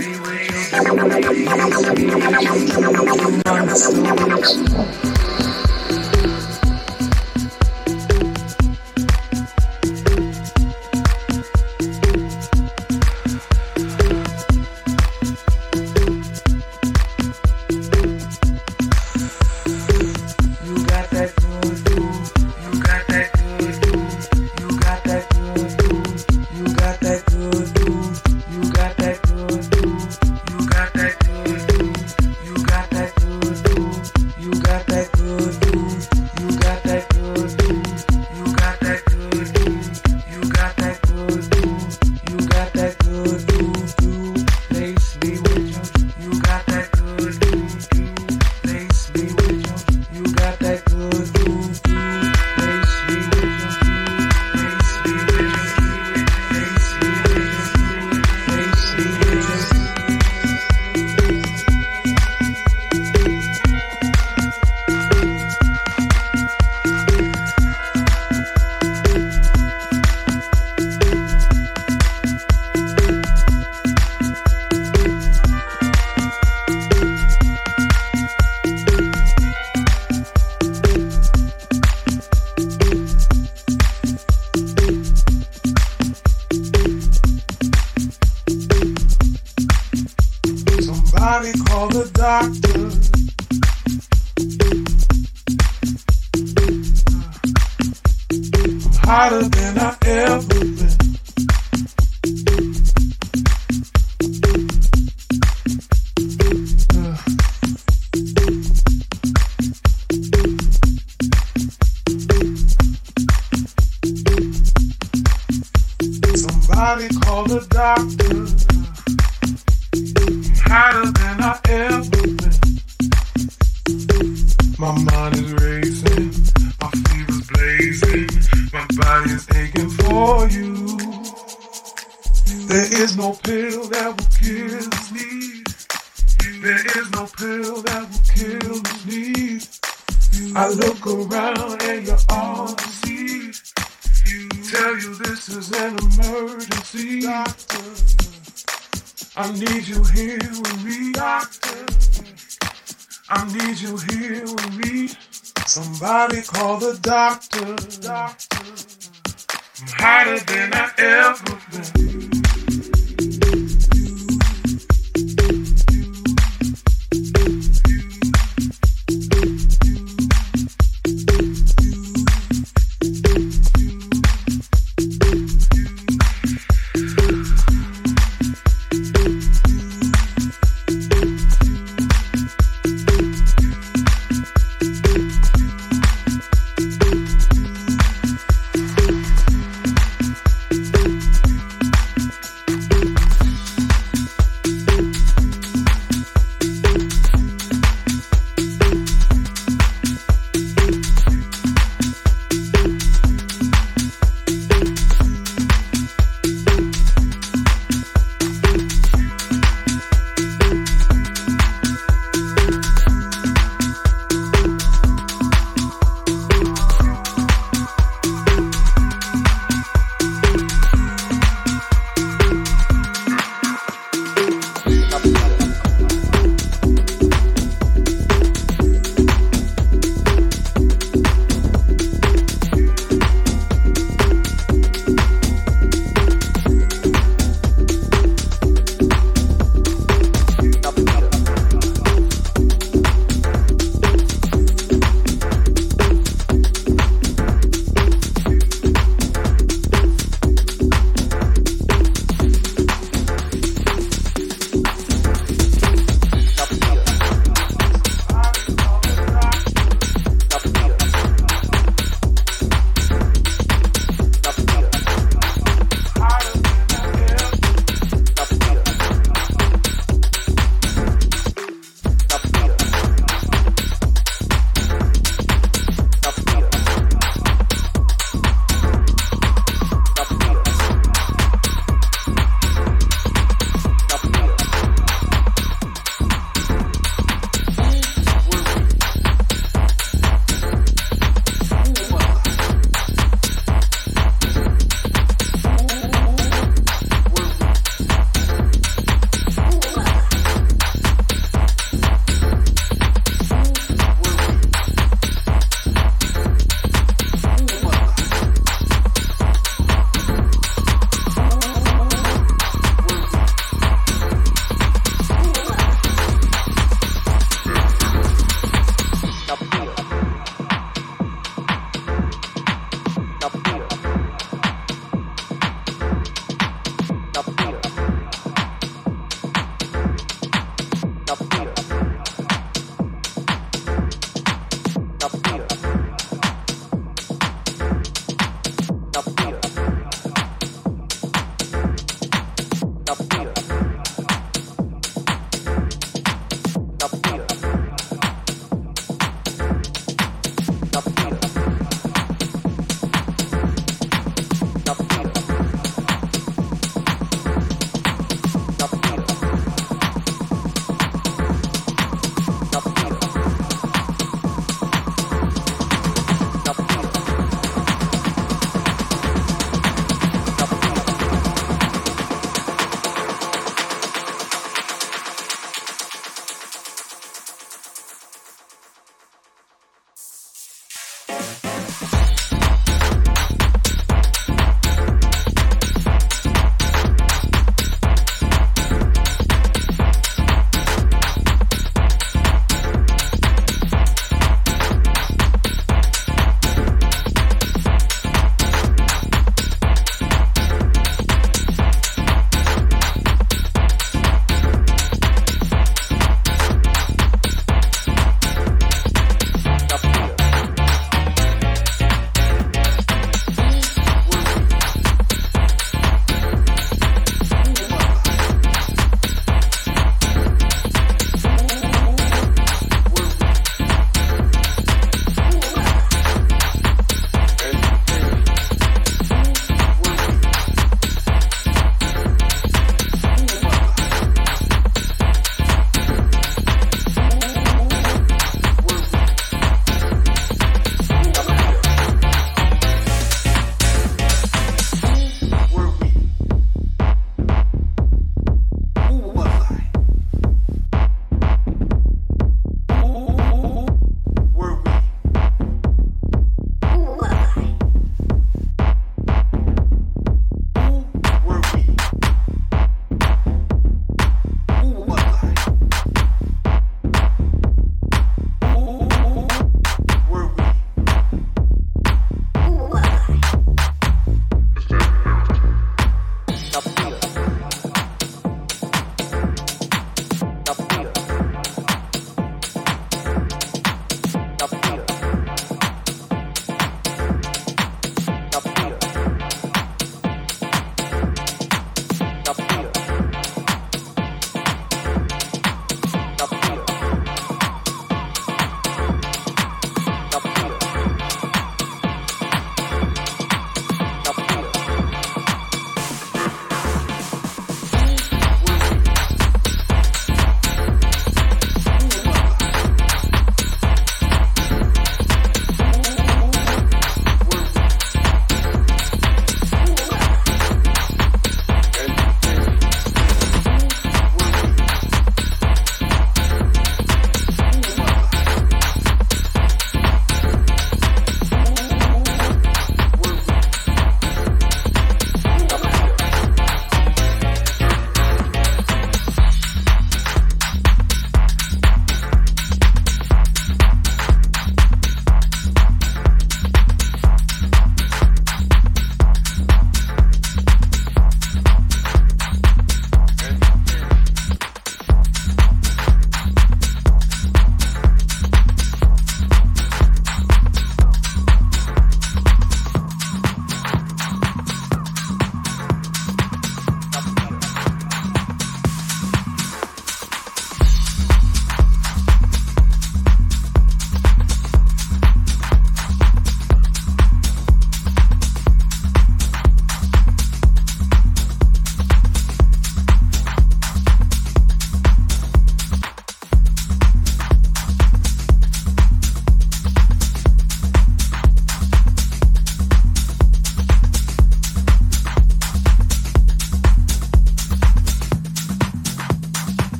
got that hotter than I ever been.